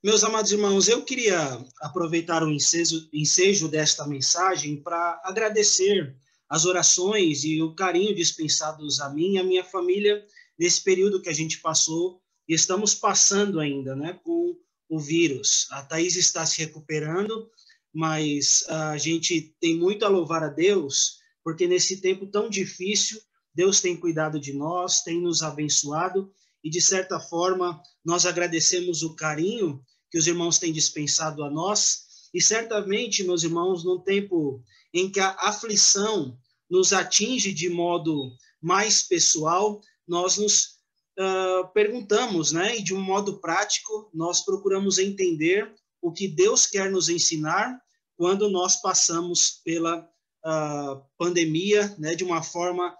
Meus amados irmãos, eu queria aproveitar o ensejo, desta mensagem para agradecer as orações e o carinho dispensados a mim e a minha família nesse período que a gente passou e estamos passando ainda, né, com o vírus. A Thaís está se recuperando, mas a gente tem muito a louvar a Deus, porque nesse tempo tão difícil, Deus tem cuidado de nós, tem nos abençoado e, de certa forma, nós agradecemos o carinho que os irmãos têm dispensado a nós. E certamente, meus irmãos, num tempo em que a aflição nos atinge de modo mais pessoal, nós nos uh, perguntamos, né? E de um modo prático, nós procuramos entender o que Deus quer nos ensinar quando nós passamos pela uh, pandemia, né? De uma forma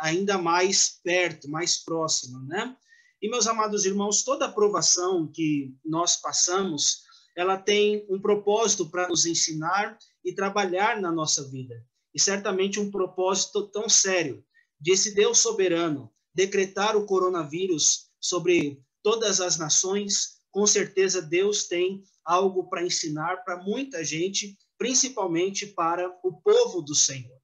ainda mais perto, mais próxima, né? E, meus amados irmãos, toda aprovação que nós passamos, ela tem um propósito para nos ensinar e trabalhar na nossa vida. E certamente um propósito tão sério de esse Deus soberano decretar o coronavírus sobre todas as nações, com certeza Deus tem algo para ensinar para muita gente, principalmente para o povo do Senhor.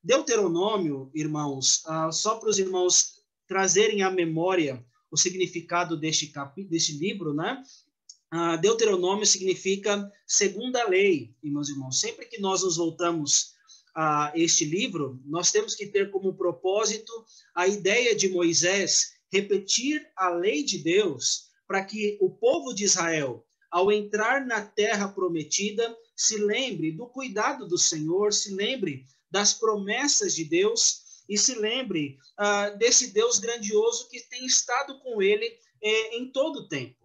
Deuteronômio, irmãos, ah, só para os irmãos trazerem à memória o significado deste, capítulo, deste livro, né? Ah, Deuteronômio significa segunda lei, e meus irmãos. Sempre que nós nos voltamos a este livro, nós temos que ter como propósito a ideia de Moisés repetir a lei de Deus para que o povo de Israel, ao entrar na terra prometida, se lembre do cuidado do Senhor, se lembre das promessas de Deus e se lembre uh, desse Deus grandioso que tem estado com ele eh, em todo o tempo.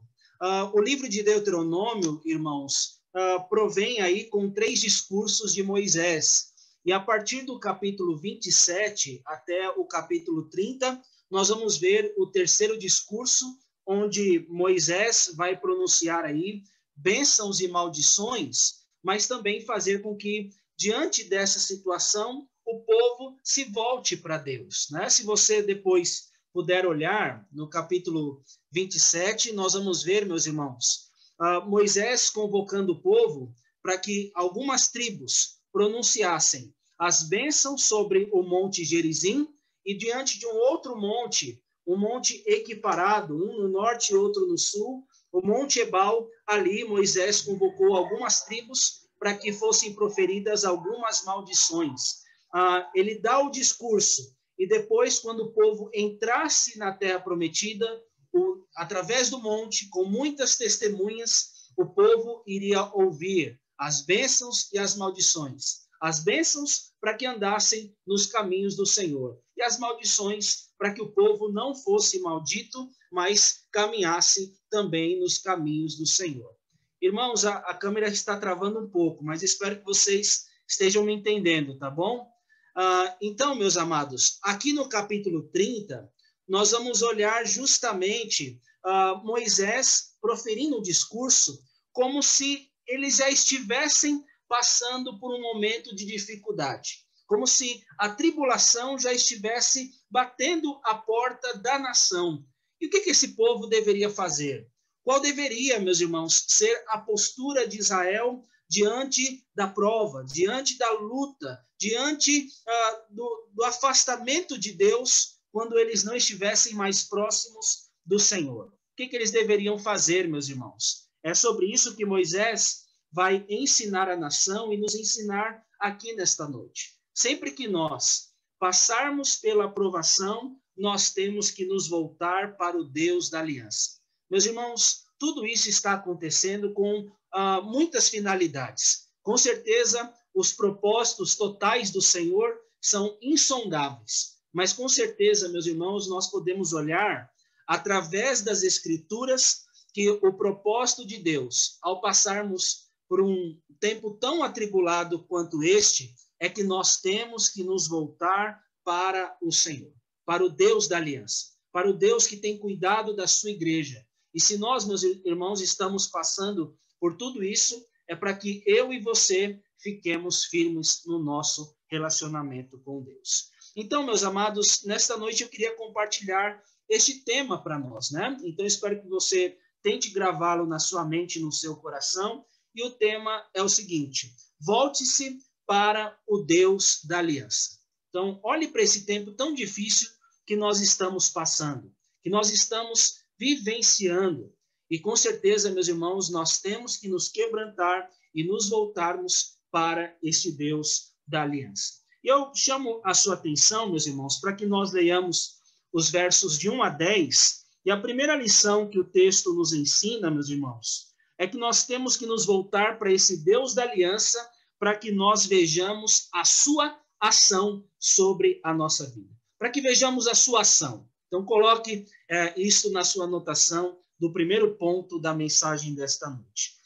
Uh, o livro de Deuteronômio, irmãos, uh, provém aí com três discursos de Moisés. E a partir do capítulo 27 até o capítulo 30, nós vamos ver o terceiro discurso, onde Moisés vai pronunciar aí bênçãos e maldições, mas também fazer com que, diante dessa situação, o povo se volte para Deus. Né? Se você depois puder olhar no capítulo 27, nós vamos ver, meus irmãos, uh, Moisés convocando o povo para que algumas tribos pronunciassem as bênçãos sobre o monte Gerizim e diante de um outro monte, um monte equiparado, um no norte e outro no sul, o monte Ebal, ali Moisés convocou algumas tribos para que fossem proferidas algumas maldições ah, ele dá o discurso e depois, quando o povo entrasse na terra prometida, o, através do monte, com muitas testemunhas, o povo iria ouvir as bênçãos e as maldições. As bênçãos para que andassem nos caminhos do Senhor, e as maldições para que o povo não fosse maldito, mas caminhasse também nos caminhos do Senhor. Irmãos, a, a câmera está travando um pouco, mas espero que vocês estejam me entendendo, tá bom? Ah, então, meus amados, aqui no capítulo 30, nós vamos olhar justamente ah, Moisés proferindo um discurso como se eles já estivessem passando por um momento de dificuldade, como se a tribulação já estivesse batendo a porta da nação. E o que, que esse povo deveria fazer? Qual deveria, meus irmãos, ser a postura de Israel diante da prova, diante da luta, diante ah, do, do afastamento de Deus, quando eles não estivessem mais próximos do Senhor. O que, que eles deveriam fazer, meus irmãos? É sobre isso que Moisés vai ensinar a nação e nos ensinar aqui nesta noite. Sempre que nós passarmos pela aprovação, nós temos que nos voltar para o Deus da aliança. Meus irmãos, tudo isso está acontecendo com ah, muitas finalidades. Com certeza, os propósitos totais do Senhor são insondáveis. Mas com certeza, meus irmãos, nós podemos olhar através das Escrituras que o propósito de Deus, ao passarmos por um tempo tão atribulado quanto este, é que nós temos que nos voltar para o Senhor, para o Deus da aliança, para o Deus que tem cuidado da sua igreja. E se nós, meus irmãos, estamos passando por tudo isso, é para que eu e você fiquemos firmes no nosso relacionamento com Deus. Então, meus amados, nesta noite eu queria compartilhar este tema para nós, né? Então, espero que você tente gravá-lo na sua mente no seu coração. E o tema é o seguinte: volte-se para o Deus da aliança. Então, olhe para esse tempo tão difícil que nós estamos passando, que nós estamos vivenciando. E com certeza, meus irmãos, nós temos que nos quebrantar e nos voltarmos para este Deus da aliança. Eu chamo a sua atenção, meus irmãos, para que nós leiamos os versos de 1 a 10. E a primeira lição que o texto nos ensina, meus irmãos, é que nós temos que nos voltar para esse Deus da aliança para que nós vejamos a sua ação sobre a nossa vida. Para que vejamos a sua ação. Então, coloque é, isso na sua anotação do primeiro ponto da mensagem desta noite.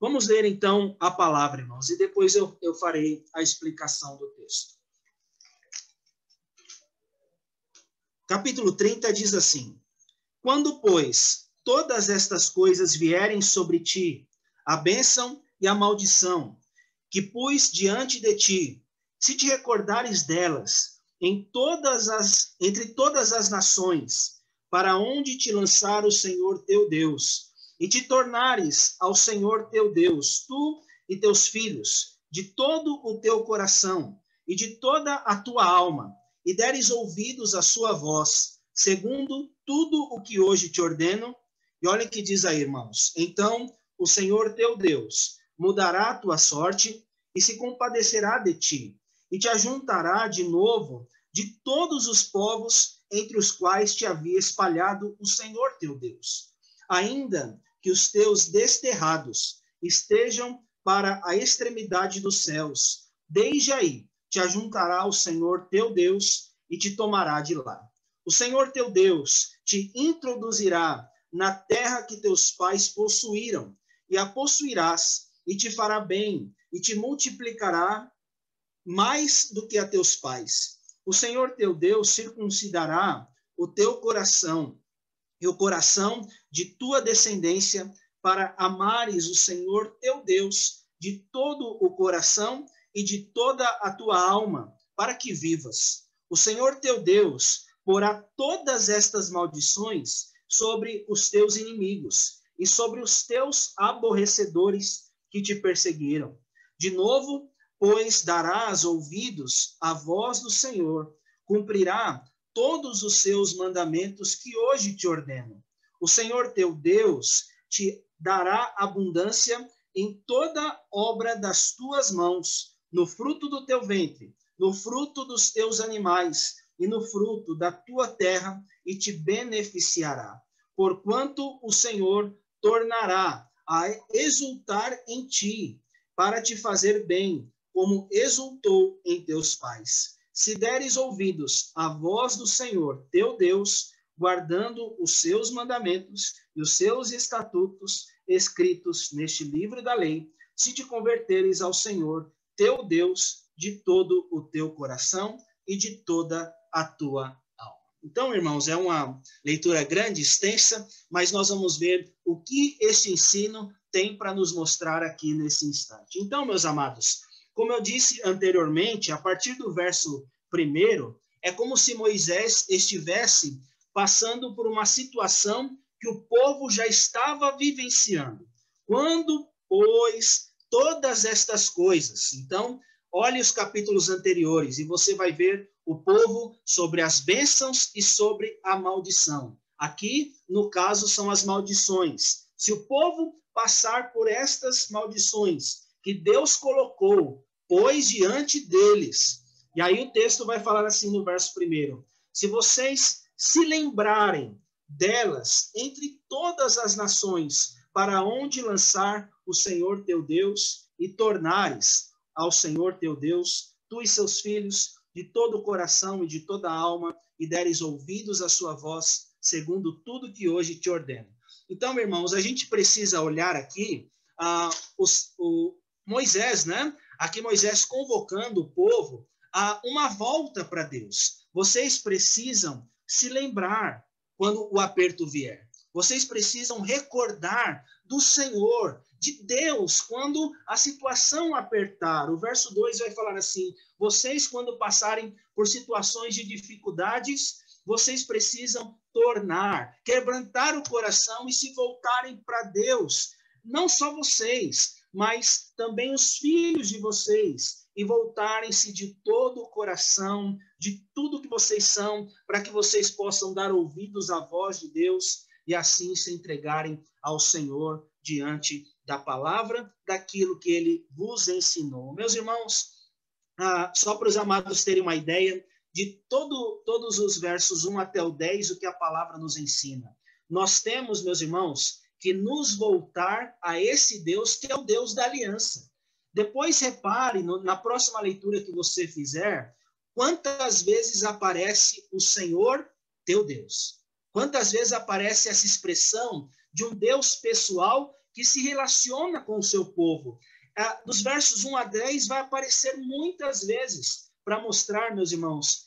Vamos ler então a palavra, irmãos, e depois eu, eu farei a explicação do texto. Capítulo 30 diz assim: Quando, pois, todas estas coisas vierem sobre ti, a bênção e a maldição, que pus diante de ti, se te recordares delas, em todas as, entre todas as nações, para onde te lançar o Senhor teu Deus, e te tornares ao Senhor teu Deus, tu e teus filhos, de todo o teu coração e de toda a tua alma, e deres ouvidos à sua voz, segundo tudo o que hoje te ordeno. E olha que diz aí, irmãos. Então o Senhor teu Deus mudará a tua sorte e se compadecerá de ti, e te ajuntará de novo de todos os povos entre os quais te havia espalhado o Senhor teu Deus. Ainda que os teus desterrados estejam para a extremidade dos céus, desde aí te ajuntará o Senhor teu Deus e te tomará de lá. O Senhor teu Deus te introduzirá na terra que teus pais possuíram, e a possuirás, e te fará bem, e te multiplicará mais do que a teus pais. O Senhor teu Deus circuncidará o teu coração e o coração de tua descendência para amares o Senhor teu Deus de todo o coração e de toda a tua alma, para que vivas. O Senhor teu Deus porá todas estas maldições sobre os teus inimigos e sobre os teus aborrecedores que te perseguiram. De novo, pois darás ouvidos à voz do Senhor, cumprirá todos os seus mandamentos que hoje te ordeno. O Senhor teu Deus te dará abundância em toda obra das tuas mãos no fruto do teu ventre, no fruto dos teus animais e no fruto da tua terra, e te beneficiará. Porquanto o Senhor tornará a exultar em ti, para te fazer bem, como exultou em teus pais. Se deres ouvidos à voz do Senhor, teu Deus, guardando os seus mandamentos e os seus estatutos escritos neste livro da lei, se te converteres ao Senhor, teu Deus de todo o teu coração e de toda a tua alma. Então, irmãos, é uma leitura grande, extensa, mas nós vamos ver o que este ensino tem para nos mostrar aqui nesse instante. Então, meus amados, como eu disse anteriormente, a partir do verso primeiro, é como se Moisés estivesse passando por uma situação que o povo já estava vivenciando. Quando, pois, todas estas coisas. Então, olhe os capítulos anteriores e você vai ver o povo sobre as bênçãos e sobre a maldição. Aqui, no caso, são as maldições. Se o povo passar por estas maldições que Deus colocou, pois diante deles. E aí o texto vai falar assim no verso primeiro: se vocês se lembrarem delas entre todas as nações, para onde lançar o Senhor teu Deus e tornares ao Senhor teu Deus, tu e seus filhos, de todo o coração e de toda a alma, e deres ouvidos à sua voz, segundo tudo que hoje te ordeno. Então, irmãos, a gente precisa olhar aqui ah, os, o Moisés, né? Aqui Moisés convocando o povo a uma volta para Deus. Vocês precisam se lembrar quando o aperto vier. Vocês precisam recordar do Senhor, de Deus, quando a situação apertar. O verso 2 vai falar assim: vocês, quando passarem por situações de dificuldades vocês precisam tornar, quebrantar o coração e se voltarem para Deus. Não só vocês, mas também os filhos de vocês, e voltarem-se de todo o coração, de tudo que vocês são, para que vocês possam dar ouvidos à voz de Deus e assim se entregarem ao Senhor diante da palavra, daquilo que ele vos ensinou. Meus irmãos, ah, só para os amados terem uma ideia de todo, todos os versos 1 até o 10, o que a palavra nos ensina. Nós temos, meus irmãos, que nos voltar a esse Deus que é o Deus da aliança. Depois repare no, na próxima leitura que você fizer, quantas vezes aparece o Senhor teu Deus. Quantas vezes aparece essa expressão de um Deus pessoal que se relaciona com o seu povo. Ah, dos versos 1 a 10 vai aparecer muitas vezes para mostrar, meus irmãos,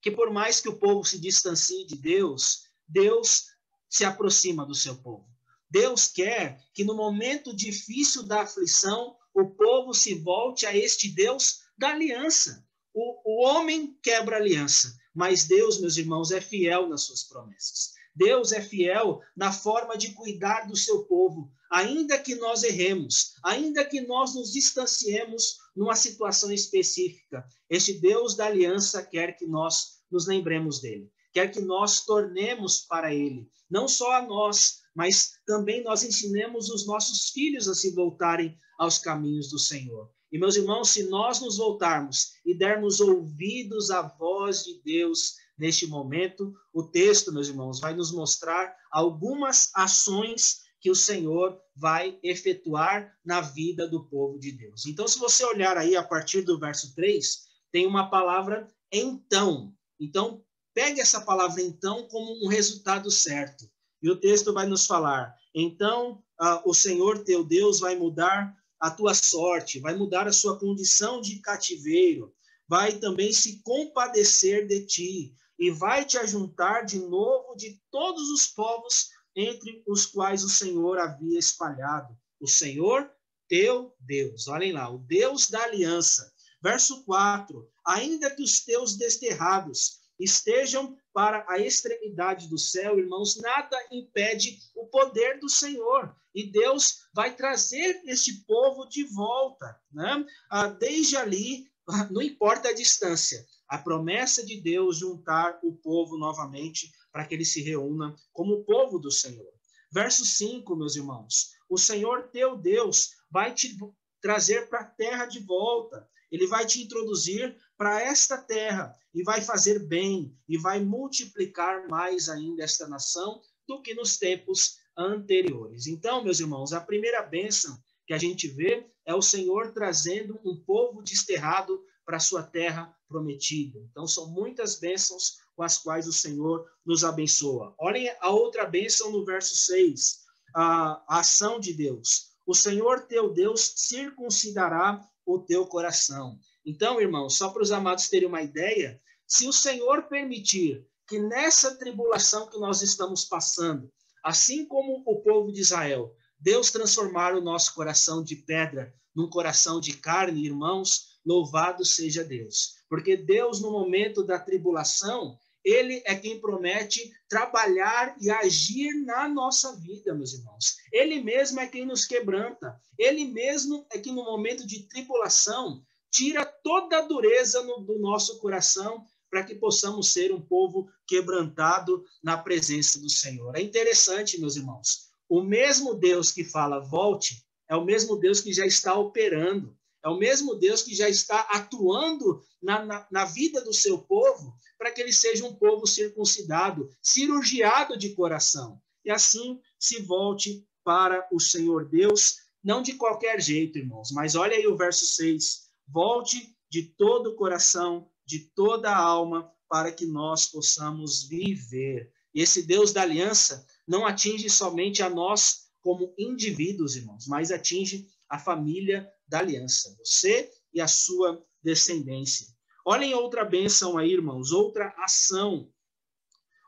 que por mais que o povo se distancie de Deus, Deus se aproxima do seu povo. Deus quer que no momento difícil da aflição, o povo se volte a este Deus da aliança. O, o homem quebra aliança, mas Deus, meus irmãos, é fiel nas suas promessas. Deus é fiel na forma de cuidar do seu povo, ainda que nós erremos, ainda que nós nos distanciemos numa situação específica. Este Deus da aliança quer que nós nos lembremos dele, quer que nós tornemos para ele, não só a nós, mas também nós ensinemos os nossos filhos a se voltarem aos caminhos do Senhor. E, meus irmãos, se nós nos voltarmos e dermos ouvidos à voz de Deus neste momento, o texto, meus irmãos, vai nos mostrar algumas ações que o Senhor vai efetuar na vida do povo de Deus. Então, se você olhar aí a partir do verso 3, tem uma palavra então. Então, pegue essa palavra então como um resultado certo. E o texto vai nos falar: então uh, o Senhor teu Deus vai mudar a tua sorte, vai mudar a sua condição de cativeiro, vai também se compadecer de ti e vai te ajuntar de novo de todos os povos entre os quais o Senhor havia espalhado. O Senhor teu Deus. Olhem lá, o Deus da aliança. Verso 4: Ainda que os teus desterrados estejam para a extremidade do céu, irmãos, nada impede o poder do Senhor. E Deus vai trazer este povo de volta, né? Ah, desde ali, não importa a distância, a promessa de Deus juntar o povo novamente para que ele se reúna como povo do Senhor. Verso 5, meus irmãos: O Senhor teu Deus vai te trazer para a terra de volta. Ele vai te introduzir para esta terra e vai fazer bem e vai multiplicar mais ainda esta nação do que nos tempos anteriores. Então, meus irmãos, a primeira bênção que a gente vê é o Senhor trazendo um povo desterrado para a sua terra prometida. Então, são muitas bênçãos com as quais o Senhor nos abençoa. Olhem a outra bênção no verso 6, a, a ação de Deus. O Senhor teu Deus circuncidará o teu coração. Então, irmãos, só para os amados terem uma ideia, se o Senhor permitir que nessa tribulação que nós estamos passando, assim como o povo de Israel, Deus transformar o nosso coração de pedra num coração de carne, irmãos, louvado seja Deus. Porque Deus, no momento da tribulação, ele é quem promete trabalhar e agir na nossa vida, meus irmãos. Ele mesmo é quem nos quebranta. Ele mesmo é que no momento de tribulação tira toda a dureza no, do nosso coração para que possamos ser um povo quebrantado na presença do Senhor. É interessante, meus irmãos. O mesmo Deus que fala volte é o mesmo Deus que já está operando. É o mesmo Deus que já está atuando na, na, na vida do seu povo para que ele seja um povo circuncidado, cirurgiado de coração. E assim se volte para o Senhor Deus, não de qualquer jeito, irmãos, mas olha aí o verso 6. Volte de todo o coração, de toda a alma, para que nós possamos viver. E esse Deus da aliança não atinge somente a nós como indivíduos, irmãos, mas atinge a família da aliança, você e a sua descendência. Olhem outra bênção aí, irmãos, outra ação.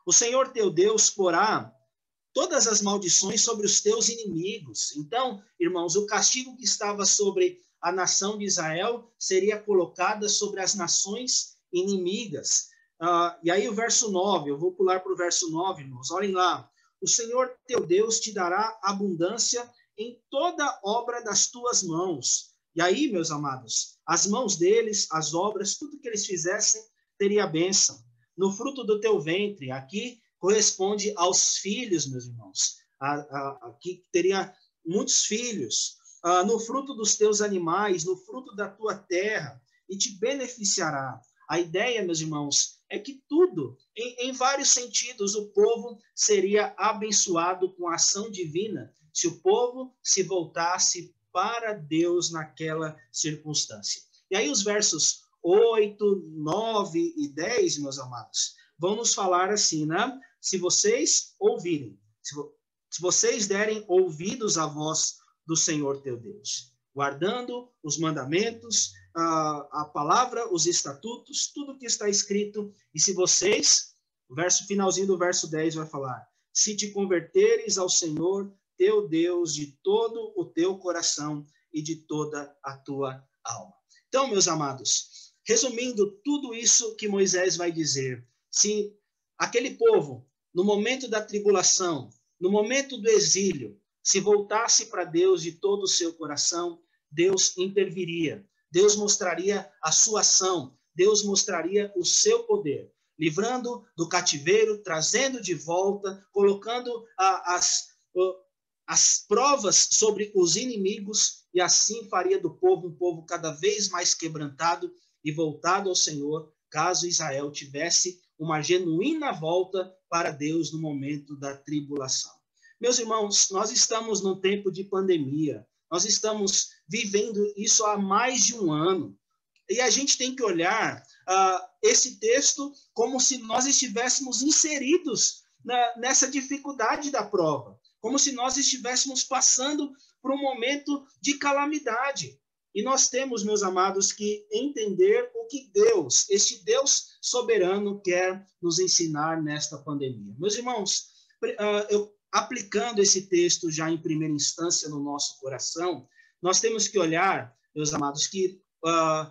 O Senhor teu Deus porá todas as maldições sobre os teus inimigos. Então, irmãos, o castigo que estava sobre a nação de Israel seria colocada sobre as nações inimigas. Uh, e aí o verso 9, eu vou pular para o verso 9, irmãos. Olhem lá. O Senhor teu Deus te dará abundância em toda obra das tuas mãos. E aí, meus amados, as mãos deles, as obras, tudo que eles fizessem, teria bênção. No fruto do teu ventre, aqui corresponde aos filhos, meus irmãos. Aqui teria muitos filhos. Ah, no fruto dos teus animais, no fruto da tua terra, e te beneficiará. A ideia, meus irmãos, é que tudo, em, em vários sentidos, o povo seria abençoado com a ação divina se o povo se voltasse para Deus naquela circunstância. E aí os versos 8, 9 e 10, meus amados, vão nos falar assim, né? Se vocês ouvirem, se, vo se vocês derem ouvidos à voz do Senhor teu Deus, guardando os mandamentos, a, a palavra, os estatutos, tudo que está escrito, e se vocês, o verso finalzinho do verso 10 vai falar, se te converteres ao Senhor teu Deus de todo o teu coração e de toda a tua alma. Então, meus amados, resumindo tudo isso que Moisés vai dizer, se aquele povo, no momento da tribulação, no momento do exílio, se voltasse para Deus de todo o seu coração, Deus interviria, Deus mostraria a sua ação, Deus mostraria o seu poder, livrando do cativeiro, trazendo de volta, colocando as, as provas sobre os inimigos, e assim faria do povo um povo cada vez mais quebrantado e voltado ao Senhor, caso Israel tivesse uma genuína volta para Deus no momento da tribulação. Meus irmãos, nós estamos num tempo de pandemia. Nós estamos vivendo isso há mais de um ano. E a gente tem que olhar uh, esse texto como se nós estivéssemos inseridos na, nessa dificuldade da prova, como se nós estivéssemos passando por um momento de calamidade. E nós temos, meus amados, que entender o que Deus, este Deus soberano, quer nos ensinar nesta pandemia. Meus irmãos, uh, eu aplicando esse texto já em primeira instância no nosso coração, nós temos que olhar, meus amados, que uh,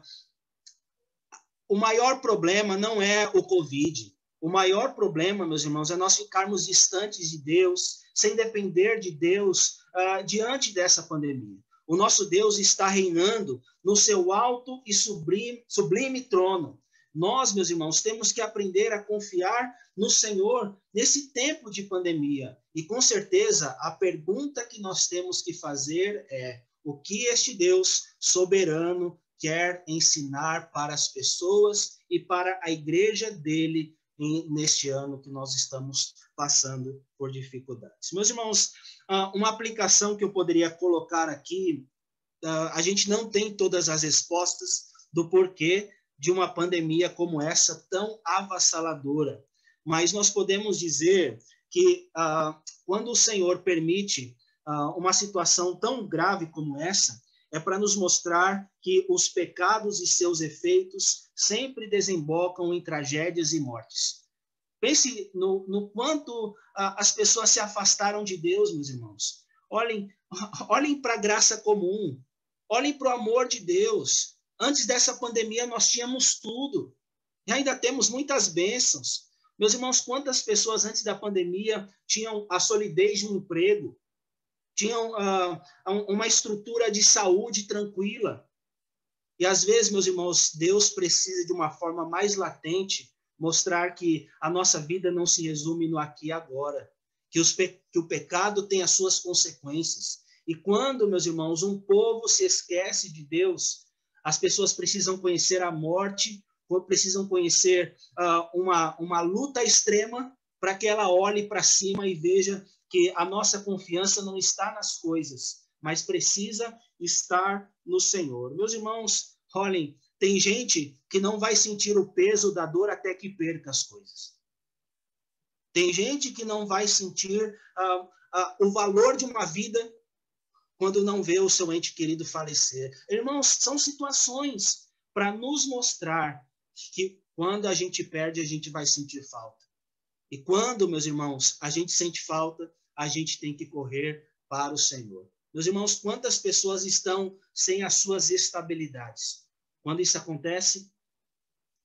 o maior problema não é o Covid. O maior problema, meus irmãos, é nós ficarmos distantes de Deus, sem depender de Deus uh, diante dessa pandemia. O nosso Deus está reinando no seu alto e sublime, sublime trono. Nós, meus irmãos, temos que aprender a confiar no Senhor nesse tempo de pandemia. E com certeza, a pergunta que nós temos que fazer é: o que este Deus soberano quer ensinar para as pessoas e para a igreja dele neste ano que nós estamos passando por dificuldades? Meus irmãos, ah, uma aplicação que eu poderia colocar aqui, ah, a gente não tem todas as respostas do porquê de uma pandemia como essa tão avassaladora. Mas nós podemos dizer que ah, quando o Senhor permite ah, uma situação tão grave como essa, é para nos mostrar que os pecados e seus efeitos sempre desembocam em tragédias e mortes. Pense no, no quanto ah, as pessoas se afastaram de Deus, meus irmãos. Olhem, olhem para a graça comum, olhem para o amor de Deus, Antes dessa pandemia, nós tínhamos tudo. E ainda temos muitas bênçãos. Meus irmãos, quantas pessoas antes da pandemia tinham a solidez de um emprego, tinham uh, uma estrutura de saúde tranquila? E às vezes, meus irmãos, Deus precisa de uma forma mais latente mostrar que a nossa vida não se resume no aqui e agora, que, os que o pecado tem as suas consequências. E quando, meus irmãos, um povo se esquece de Deus, as pessoas precisam conhecer a morte, precisam conhecer uh, uma, uma luta extrema para que ela olhe para cima e veja que a nossa confiança não está nas coisas, mas precisa estar no Senhor. Meus irmãos, olhem, tem gente que não vai sentir o peso da dor até que perca as coisas. Tem gente que não vai sentir uh, uh, o valor de uma vida quando não vê o seu ente querido falecer. Irmãos, são situações para nos mostrar que quando a gente perde, a gente vai sentir falta. E quando, meus irmãos, a gente sente falta, a gente tem que correr para o Senhor. Meus irmãos, quantas pessoas estão sem as suas estabilidades? Quando isso acontece,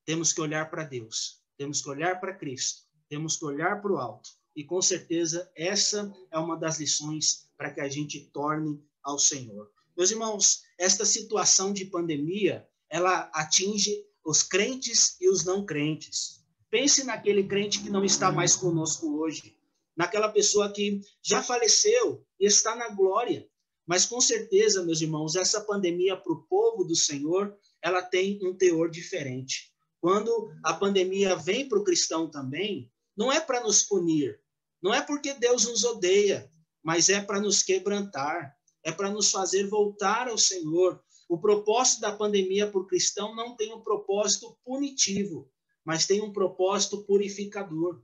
temos que olhar para Deus. temos que olhar para Cristo, temos que olhar para o alto. E com certeza essa é uma das lições para que a gente torne ao Senhor. Meus irmãos, esta situação de pandemia, ela atinge os crentes e os não crentes. Pense naquele crente que não está mais conosco hoje, naquela pessoa que já faleceu e está na glória. Mas com certeza, meus irmãos, essa pandemia para o povo do Senhor, ela tem um teor diferente. Quando a pandemia vem para o cristão também, não é para nos punir, não é porque Deus nos odeia, mas é para nos quebrantar, é para nos fazer voltar ao Senhor. O propósito da pandemia o cristão não tem um propósito punitivo, mas tem um propósito purificador.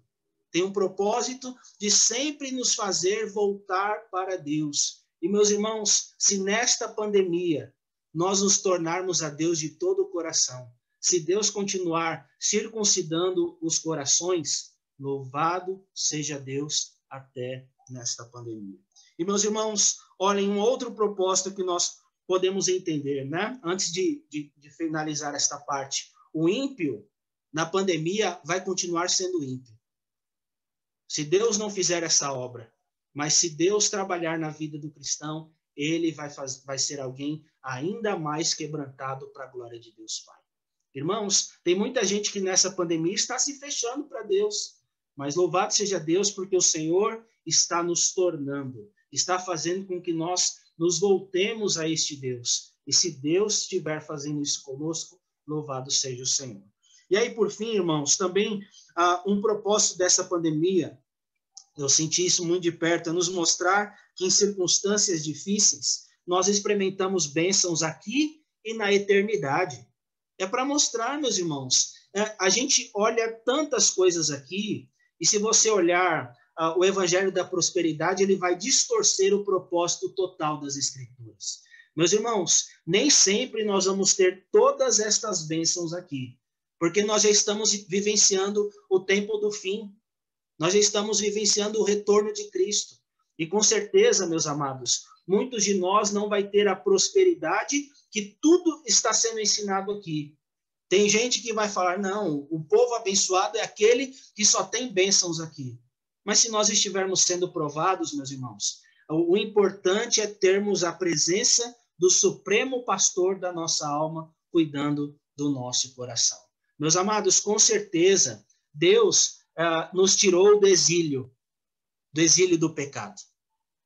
Tem um propósito de sempre nos fazer voltar para Deus. E, meus irmãos, se nesta pandemia nós nos tornarmos a Deus de todo o coração, se Deus continuar circuncidando os corações, louvado seja Deus até nesta pandemia. E, meus irmãos, olhem um outro propósito que nós podemos entender, né? Antes de, de, de finalizar esta parte. O ímpio, na pandemia, vai continuar sendo ímpio. Se Deus não fizer essa obra, mas se Deus trabalhar na vida do cristão, ele vai, faz, vai ser alguém ainda mais quebrantado para a glória de Deus Pai. Irmãos, tem muita gente que nessa pandemia está se fechando para Deus, mas louvado seja Deus porque o Senhor está nos tornando, está fazendo com que nós nos voltemos a este Deus. E se Deus estiver fazendo isso conosco, louvado seja o Senhor. E aí, por fim, irmãos, também ah, um propósito dessa pandemia, eu senti isso muito de perto, é nos mostrar que em circunstâncias difíceis, nós experimentamos bênçãos aqui e na eternidade. É para mostrar, meus irmãos, é, a gente olha tantas coisas aqui, e se você olhar uh, o evangelho da prosperidade, ele vai distorcer o propósito total das escrituras. Meus irmãos, nem sempre nós vamos ter todas estas bênçãos aqui, porque nós já estamos vivenciando o tempo do fim, nós já estamos vivenciando o retorno de Cristo. E com certeza, meus amados, muitos de nós não vai ter a prosperidade que tudo está sendo ensinado aqui. Tem gente que vai falar: não, o povo abençoado é aquele que só tem bênçãos aqui. Mas se nós estivermos sendo provados, meus irmãos, o importante é termos a presença do Supremo Pastor da nossa alma cuidando do nosso coração. Meus amados, com certeza, Deus uh, nos tirou do exílio, do exílio do pecado.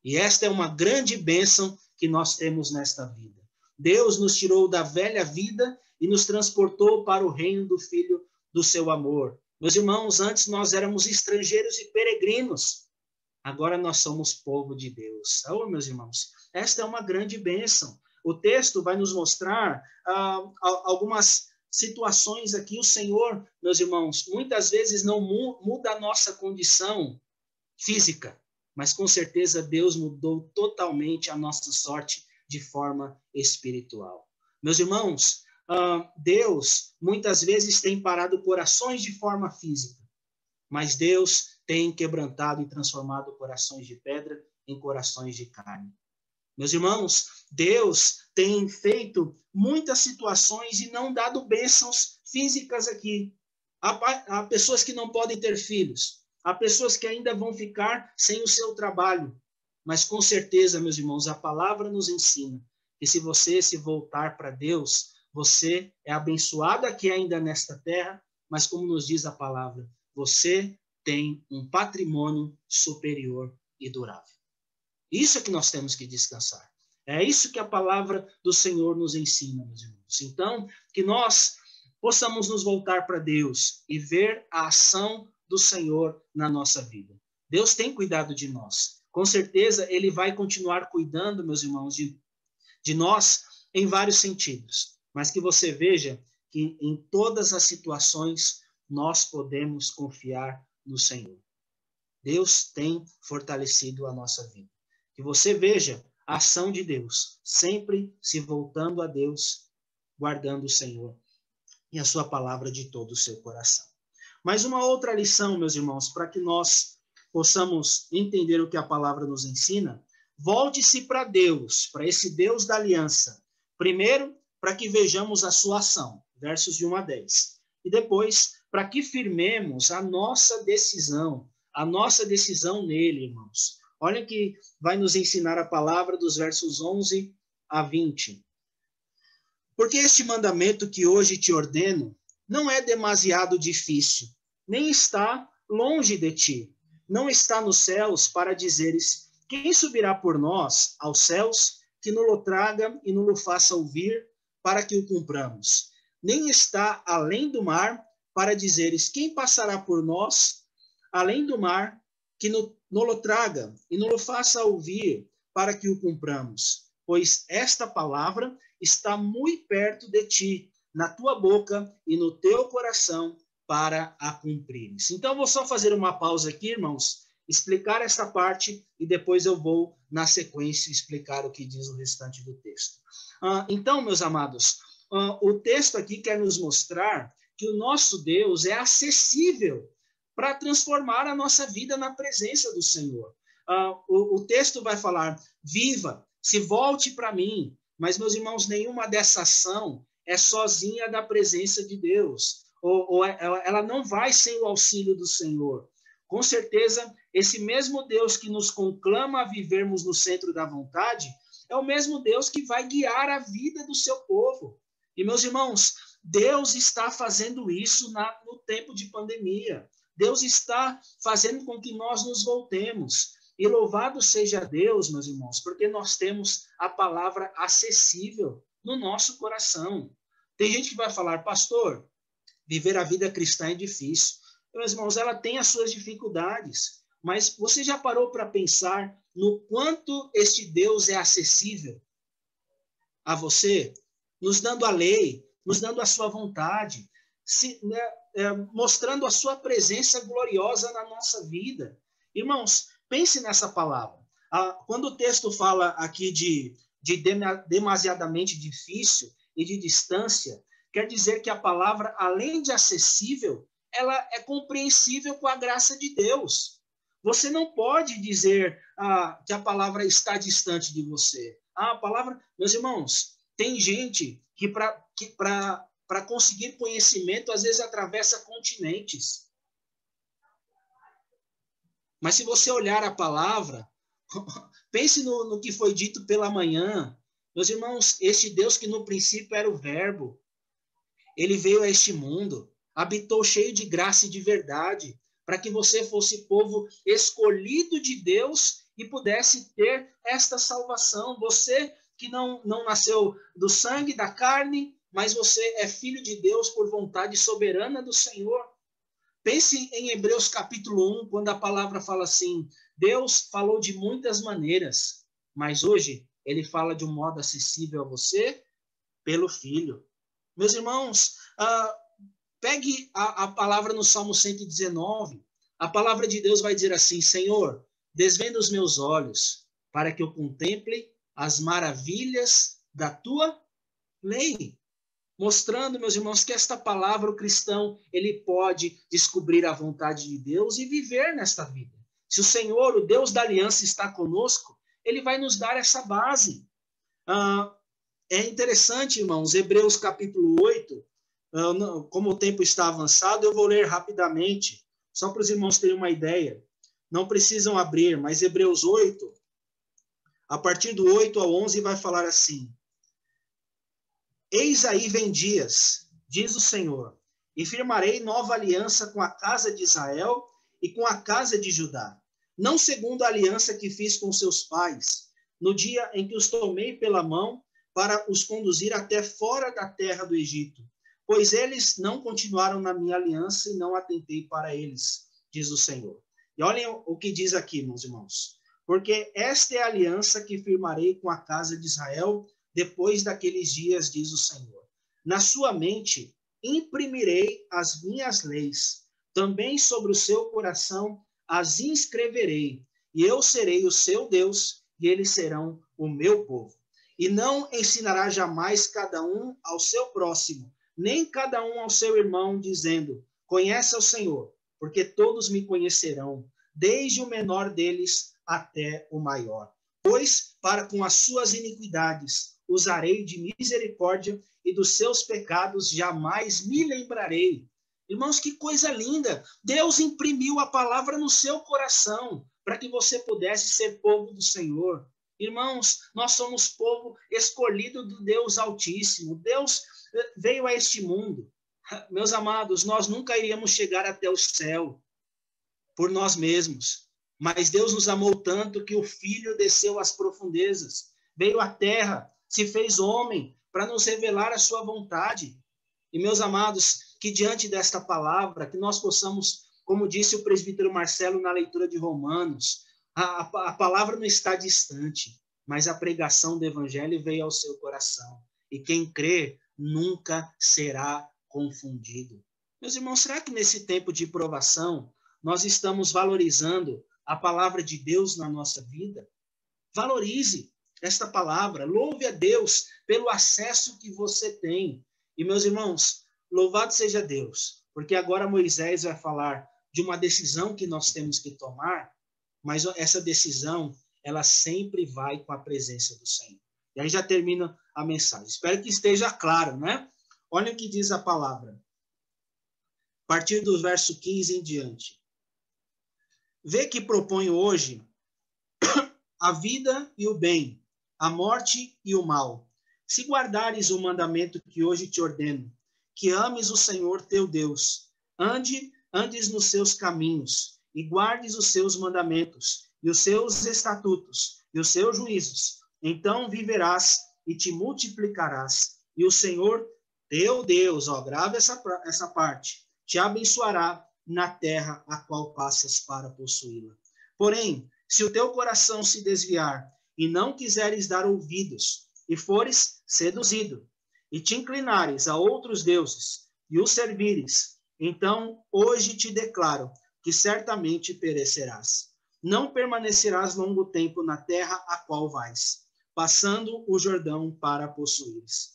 E esta é uma grande bênção que nós temos nesta vida. Deus nos tirou da velha vida e nos transportou para o reino do Filho do seu amor. Meus irmãos, antes nós éramos estrangeiros e peregrinos. Agora nós somos povo de Deus. Oh, meus irmãos, esta é uma grande bênção. O texto vai nos mostrar ah, algumas situações aqui. O Senhor, meus irmãos, muitas vezes não muda a nossa condição física, mas com certeza Deus mudou totalmente a nossa sorte de forma espiritual. Meus irmãos, uh, Deus muitas vezes tem parado corações de forma física, mas Deus tem quebrantado e transformado corações de pedra em corações de carne. Meus irmãos, Deus tem feito muitas situações e não dado bênçãos físicas aqui. Há, há pessoas que não podem ter filhos, há pessoas que ainda vão ficar sem o seu trabalho. Mas com certeza, meus irmãos, a palavra nos ensina que se você se voltar para Deus, você é abençoado aqui ainda nesta terra, mas como nos diz a palavra, você tem um patrimônio superior e durável. Isso é que nós temos que descansar. É isso que a palavra do Senhor nos ensina, meus irmãos. Então, que nós possamos nos voltar para Deus e ver a ação do Senhor na nossa vida. Deus tem cuidado de nós. Com certeza, Ele vai continuar cuidando, meus irmãos, de, de nós em vários sentidos mas que você veja que em todas as situações nós podemos confiar no Senhor. Deus tem fortalecido a nossa vida. Que você veja a ação de Deus, sempre se voltando a Deus, guardando o Senhor e a sua palavra de todo o seu coração. Mas uma outra lição, meus irmãos, para que nós possamos entender o que a palavra nos ensina, volte-se para Deus, para esse Deus da aliança. Primeiro, para que vejamos a sua ação, versos de 1 a 10. E depois, para que firmemos a nossa decisão, a nossa decisão nele, irmãos. Olha que vai nos ensinar a palavra dos versos 11 a 20. Porque este mandamento que hoje te ordeno não é demasiado difícil, nem está longe de ti. Não está nos céus para dizeres: Quem subirá por nós aos céus, que nos traga e nos faça ouvir, para que o cumpramos. Nem está além do mar para dizeres: Quem passará por nós além do mar, que nos traga e nos faça ouvir, para que o cumpramos. Pois esta palavra está muito perto de ti, na tua boca e no teu coração, para a cumprires. Então, vou só fazer uma pausa aqui, irmãos, explicar essa parte e depois eu vou, na sequência, explicar o que diz o restante do texto. Ah, então, meus amados, ah, o texto aqui quer nos mostrar que o nosso Deus é acessível para transformar a nossa vida na presença do Senhor. Ah, o, o texto vai falar: viva, se volte para mim. Mas, meus irmãos, nenhuma dessa ação é sozinha da presença de Deus ou, ou é, ela, não vai sem o auxílio do Senhor. Com certeza, esse mesmo Deus que nos conclama a vivermos no centro da vontade é o mesmo Deus que vai guiar a vida do seu povo. E, meus irmãos, Deus está fazendo isso na, no tempo de pandemia. Deus está fazendo com que nós nos voltemos. E louvado seja Deus, meus irmãos, porque nós temos a palavra acessível no nosso coração. Tem gente que vai falar, pastor, Viver a vida cristã é difícil. Meus irmãos, ela tem as suas dificuldades, mas você já parou para pensar no quanto este Deus é acessível a você, nos dando a lei, nos dando a sua vontade, se, né, é, mostrando a sua presença gloriosa na nossa vida. Irmãos, pense nessa palavra. Ah, quando o texto fala aqui de, de demasiadamente difícil e de distância, Quer dizer que a palavra, além de acessível, ela é compreensível com a graça de Deus. Você não pode dizer ah, que a palavra está distante de você. Ah, a palavra, meus irmãos, tem gente que para que conseguir conhecimento às vezes atravessa continentes. Mas se você olhar a palavra, pense no, no que foi dito pela manhã. Meus irmãos, este Deus que no princípio era o Verbo, ele veio a este mundo, habitou cheio de graça e de verdade, para que você fosse povo escolhido de Deus e pudesse ter esta salvação. Você que não, não nasceu do sangue, da carne, mas você é filho de Deus por vontade soberana do Senhor. Pense em Hebreus capítulo 1, quando a palavra fala assim: Deus falou de muitas maneiras, mas hoje ele fala de um modo acessível a você pelo Filho. Meus irmãos, uh, pegue a, a palavra no Salmo 119. A palavra de Deus vai dizer assim: Senhor, desvenda os meus olhos para que eu contemple as maravilhas da tua lei. Mostrando, meus irmãos, que esta palavra, o cristão, ele pode descobrir a vontade de Deus e viver nesta vida. Se o Senhor, o Deus da aliança, está conosco, ele vai nos dar essa base. Ah, é interessante, irmãos, Hebreus capítulo 8, como o tempo está avançado, eu vou ler rapidamente, só para os irmãos terem uma ideia. Não precisam abrir, mas Hebreus 8, a partir do 8 ao 11, vai falar assim: Eis aí vem dias, diz o Senhor, e firmarei nova aliança com a casa de Israel e com a casa de Judá, não segundo a aliança que fiz com seus pais, no dia em que os tomei pela mão para os conduzir até fora da terra do Egito, pois eles não continuaram na minha aliança e não atentei para eles, diz o Senhor. E olhem o que diz aqui, meus irmãos. Porque esta é a aliança que firmarei com a casa de Israel depois daqueles dias, diz o Senhor. Na sua mente imprimirei as minhas leis, também sobre o seu coração as inscreverei, e eu serei o seu Deus, e eles serão o meu povo e não ensinará jamais cada um ao seu próximo, nem cada um ao seu irmão, dizendo: Conhece ao Senhor, porque todos me conhecerão, desde o menor deles até o maior. Pois, para com as suas iniquidades, usarei de misericórdia, e dos seus pecados jamais me lembrarei. Irmãos, que coisa linda! Deus imprimiu a palavra no seu coração para que você pudesse ser povo do Senhor. Irmãos, nós somos povo escolhido do Deus Altíssimo. Deus eh, veio a este mundo. Meus amados, nós nunca iríamos chegar até o céu por nós mesmos. Mas Deus nos amou tanto que o Filho desceu às profundezas, veio à terra, se fez homem para nos revelar a sua vontade. E, meus amados, que diante desta palavra, que nós possamos, como disse o presbítero Marcelo na leitura de Romanos, a, a, palavra não está distante, mas a pregação do evangelho veio ao seu coração. E quem crê nunca será confundido. Meus irmãos, será que nesse tempo de provação nós estamos valorizando a palavra de Deus na nossa vida? Valorize esta palavra, louve a Deus pelo acesso que você tem. E meus irmãos, louvado seja Deus, porque agora Moisés vai falar de uma decisão que nós temos que tomar, mas essa decisão, ela sempre vai com a presença do Senhor. E aí já termina a mensagem. Espero que esteja claro, né? Olha o que diz a palavra. A partir do verso 15 em diante. Vê que proponho hoje a vida e o bem, a morte e o mal. Se guardares o mandamento que hoje te ordeno, que ames o Senhor teu Deus, ande, andes nos seus caminhos e guardes os seus mandamentos e os seus estatutos e os seus juízos, então viverás e te multiplicarás, e o Senhor teu Deus, ó, grava essa, essa parte, te abençoará na terra a qual passas para possuí-la. Porém, se o teu coração se desviar e não quiseres dar ouvidos, e fores seduzido, e te inclinares a outros deuses, e os servires, então hoje te declaro que certamente perecerás. Não permanecerás longo tempo na terra a qual vais, passando o Jordão para possuires.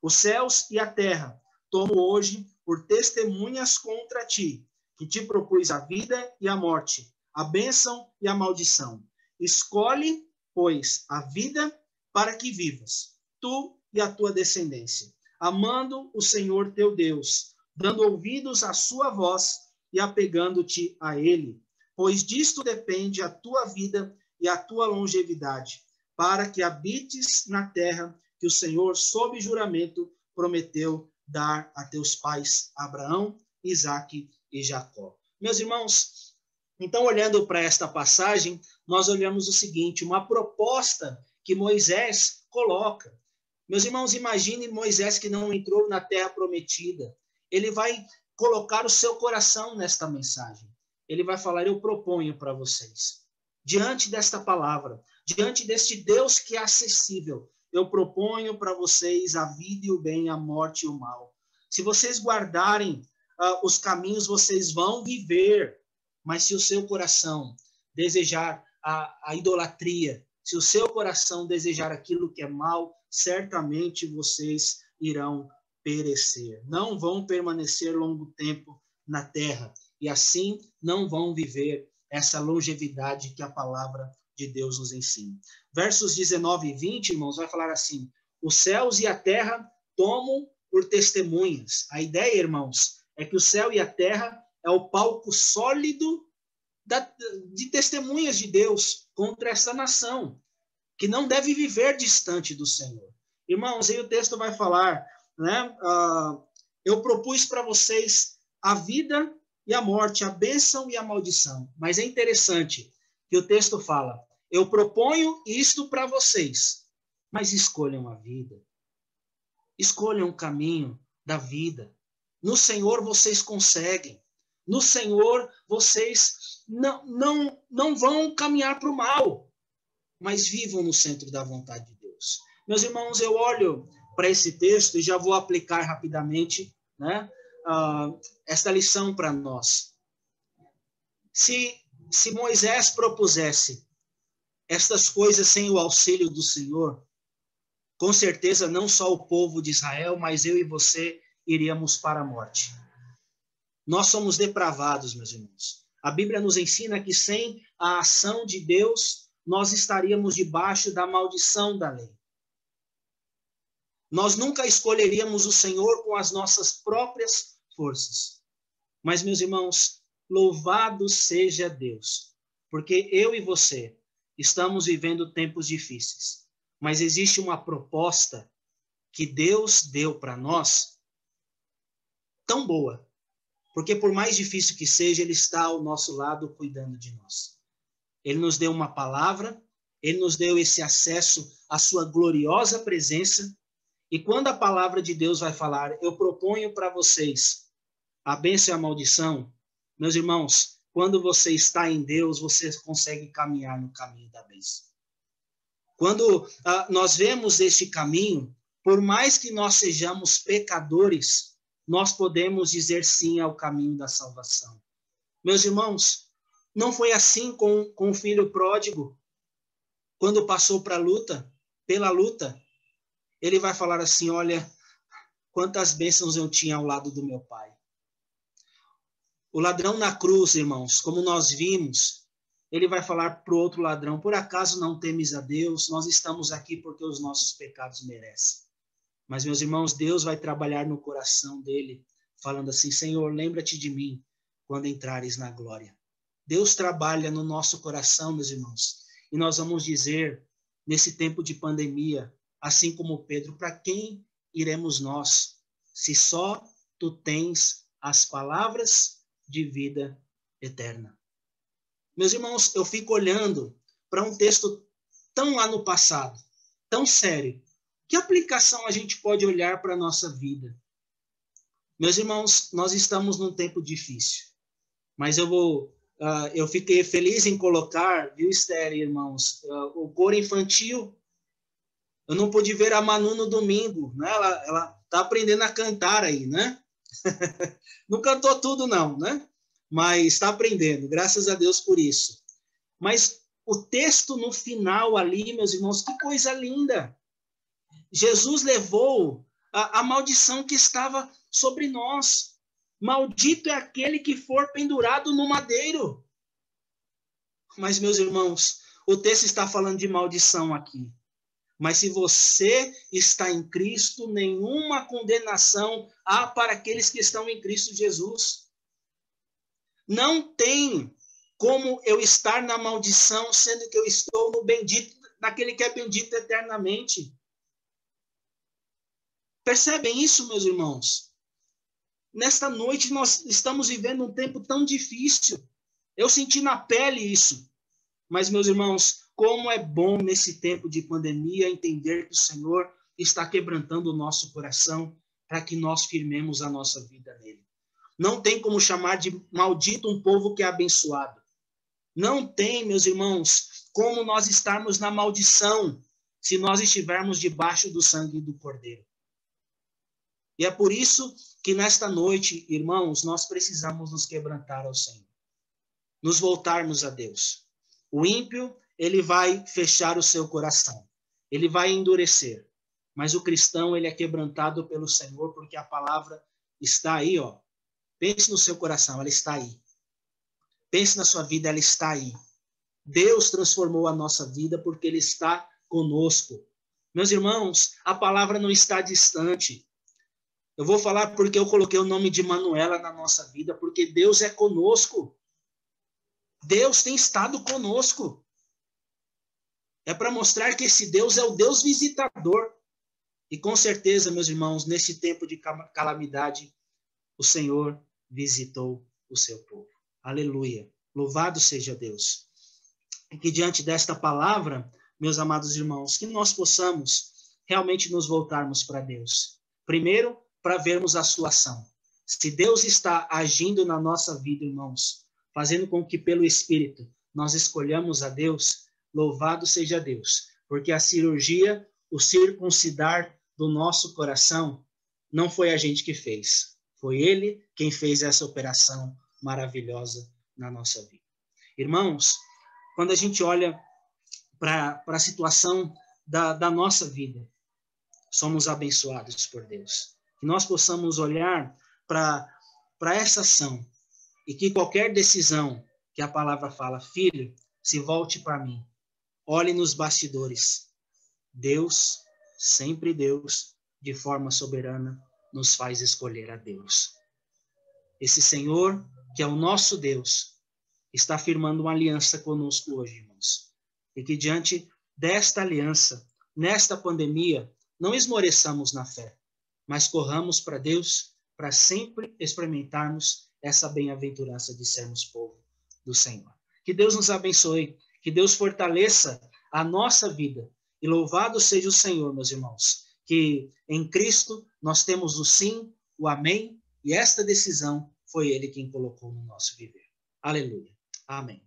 Os céus e a terra tomo hoje por testemunhas contra ti, que te propus a vida e a morte, a bênção e a maldição. Escolhe pois, a vida para que vivas, tu e a tua descendência, amando o Senhor teu Deus, dando ouvidos à sua voz e apegando-te a ele, pois disto depende a tua vida e a tua longevidade, para que habites na terra que o Senhor, sob juramento, prometeu dar a teus pais Abraão, Isaque e Jacó. Meus irmãos, então, olhando para esta passagem, nós olhamos o seguinte: uma proposta que Moisés coloca. Meus irmãos, imagine Moisés que não entrou na terra prometida. Ele vai colocar o seu coração nesta mensagem. Ele vai falar: Eu proponho para vocês, diante desta palavra, diante deste Deus que é acessível, eu proponho para vocês a vida e o bem, a morte e o mal. Se vocês guardarem uh, os caminhos, vocês vão viver. Mas se o seu coração desejar a, a idolatria, se o seu coração desejar aquilo que é mal, certamente vocês irão perecer. Não vão permanecer longo tempo na terra e assim não vão viver essa longevidade que a palavra de Deus nos ensina. Versos 19 e 20, irmãos, vai falar assim: Os céus e a terra tomam por testemunhas. A ideia, irmãos, é que o céu e a terra é o palco sólido da, de testemunhas de Deus contra essa nação, que não deve viver distante do Senhor. Irmãos, aí o texto vai falar, né? Uh, eu propus para vocês a vida e a morte, a bênção e a maldição. Mas é interessante que o texto fala: eu proponho isto para vocês, mas escolham a vida. Escolham o caminho da vida. No Senhor vocês conseguem. No Senhor, vocês não, não, não vão caminhar para o mal, mas vivam no centro da vontade de Deus. Meus irmãos, eu olho para esse texto e já vou aplicar rapidamente né, uh, esta lição para nós. Se, se Moisés propusesse estas coisas sem o auxílio do Senhor, com certeza não só o povo de Israel, mas eu e você iríamos para a morte. Nós somos depravados, meus irmãos. A Bíblia nos ensina que sem a ação de Deus, nós estaríamos debaixo da maldição da lei. Nós nunca escolheríamos o Senhor com as nossas próprias forças. Mas, meus irmãos, louvado seja Deus, porque eu e você estamos vivendo tempos difíceis, mas existe uma proposta que Deus deu para nós tão boa, porque por mais difícil que seja, Ele está ao nosso lado cuidando de nós. Ele nos deu uma palavra, Ele nos deu esse acesso à Sua gloriosa presença, e quando a palavra de Deus vai falar, eu proponho para vocês a bênção e a maldição, meus irmãos, quando você está em Deus, você consegue caminhar no caminho da bênção. Quando ah, nós vemos este caminho, por mais que nós sejamos pecadores, nós podemos dizer sim ao caminho da salvação. Meus irmãos, não foi assim com, com o filho pródigo, quando passou para a luta, pela luta, ele vai falar assim: Olha, quantas bênçãos eu tinha ao lado do meu pai. O ladrão na cruz, irmãos, como nós vimos, ele vai falar para o outro ladrão: Por acaso não temes a Deus? Nós estamos aqui porque os nossos pecados merecem. Mas, meus irmãos, Deus vai trabalhar no coração dele, falando assim: Senhor, lembra-te de mim quando entrares na glória. Deus trabalha no nosso coração, meus irmãos, e nós vamos dizer, nesse tempo de pandemia, assim como Pedro, para quem iremos nós, se só tu tens as palavras de vida eterna? Meus irmãos, eu fico olhando para um texto tão lá no passado, tão sério. Que aplicação a gente pode olhar para a nossa vida? Meus irmãos, nós estamos num tempo difícil, mas eu vou Uh, eu fiquei feliz em colocar, viu, Esther, irmãos, uh, o coro infantil eu não pude ver a Manu no domingo, né? Ela, ela tá aprendendo a cantar aí, né? não cantou tudo não, né? Mas está aprendendo, graças a Deus por isso. Mas o texto no final ali, meus irmãos, que coisa linda! Jesus levou a, a maldição que estava sobre nós. Maldito é aquele que for pendurado no madeiro. Mas, meus irmãos, o texto está falando de maldição aqui. Mas se você está em Cristo, nenhuma condenação há para aqueles que estão em Cristo Jesus. Não tem como eu estar na maldição, sendo que eu estou no bendito, naquele que é bendito eternamente. Percebem isso, meus irmãos? Nesta noite nós estamos vivendo um tempo tão difícil. Eu senti na pele isso. Mas, meus irmãos, como é bom nesse tempo de pandemia entender que o Senhor está quebrantando o nosso coração para que nós firmemos a nossa vida nele. Não tem como chamar de maldito um povo que é abençoado. Não tem, meus irmãos, como nós estarmos na maldição se nós estivermos debaixo do sangue do Cordeiro. E é por isso que nesta noite, irmãos, nós precisamos nos quebrantar ao Senhor, nos voltarmos a Deus. O ímpio ele vai fechar o seu coração, ele vai endurecer. Mas o cristão, ele é quebrantado pelo Senhor, porque a palavra está aí, ó. Pense no seu coração, ela está aí. Pense na sua vida, ela está aí. Deus transformou a nossa vida porque ele está conosco. Meus irmãos, a palavra não está distante. Eu vou falar porque eu coloquei o nome de Manuela na nossa vida, porque Deus é conosco. Deus tem estado conosco. É para mostrar que esse Deus é o Deus visitador. E com certeza, meus irmãos, nesse tempo de calamidade, o Senhor visitou o seu povo. Aleluia. Louvado seja Deus. E que diante desta palavra, meus amados irmãos, que nós possamos realmente nos voltarmos para Deus. Primeiro, para vermos a sua ação. Se Deus está agindo na nossa vida, irmãos, fazendo com que pelo Espírito nós escolhamos a Deus, Louvado seja Deus, porque a cirurgia, o circuncidar do nosso coração, não foi a gente que fez. Foi Ele quem fez essa operação maravilhosa na nossa vida. Irmãos, quando a gente olha para a situação da, da nossa vida, somos abençoados por Deus. Que nós possamos olhar para essa ação e que qualquer decisão que a palavra fala, filho, se volte para mim, Olhe nos bastidores. Deus, sempre Deus, de forma soberana, nos faz escolher a Deus. Esse Senhor, que é o nosso Deus, está firmando uma aliança conosco hoje, irmãos. E que diante desta aliança, nesta pandemia, não esmoreçamos na fé, mas corramos para Deus para sempre experimentarmos essa bem-aventurança de sermos povo do Senhor. Que Deus nos abençoe, que Deus fortaleça a nossa vida. E louvado seja o Senhor, meus irmãos, que em Cristo nós temos o sim, o amém, e esta decisão foi Ele quem colocou no nosso viver. Aleluia. Amém.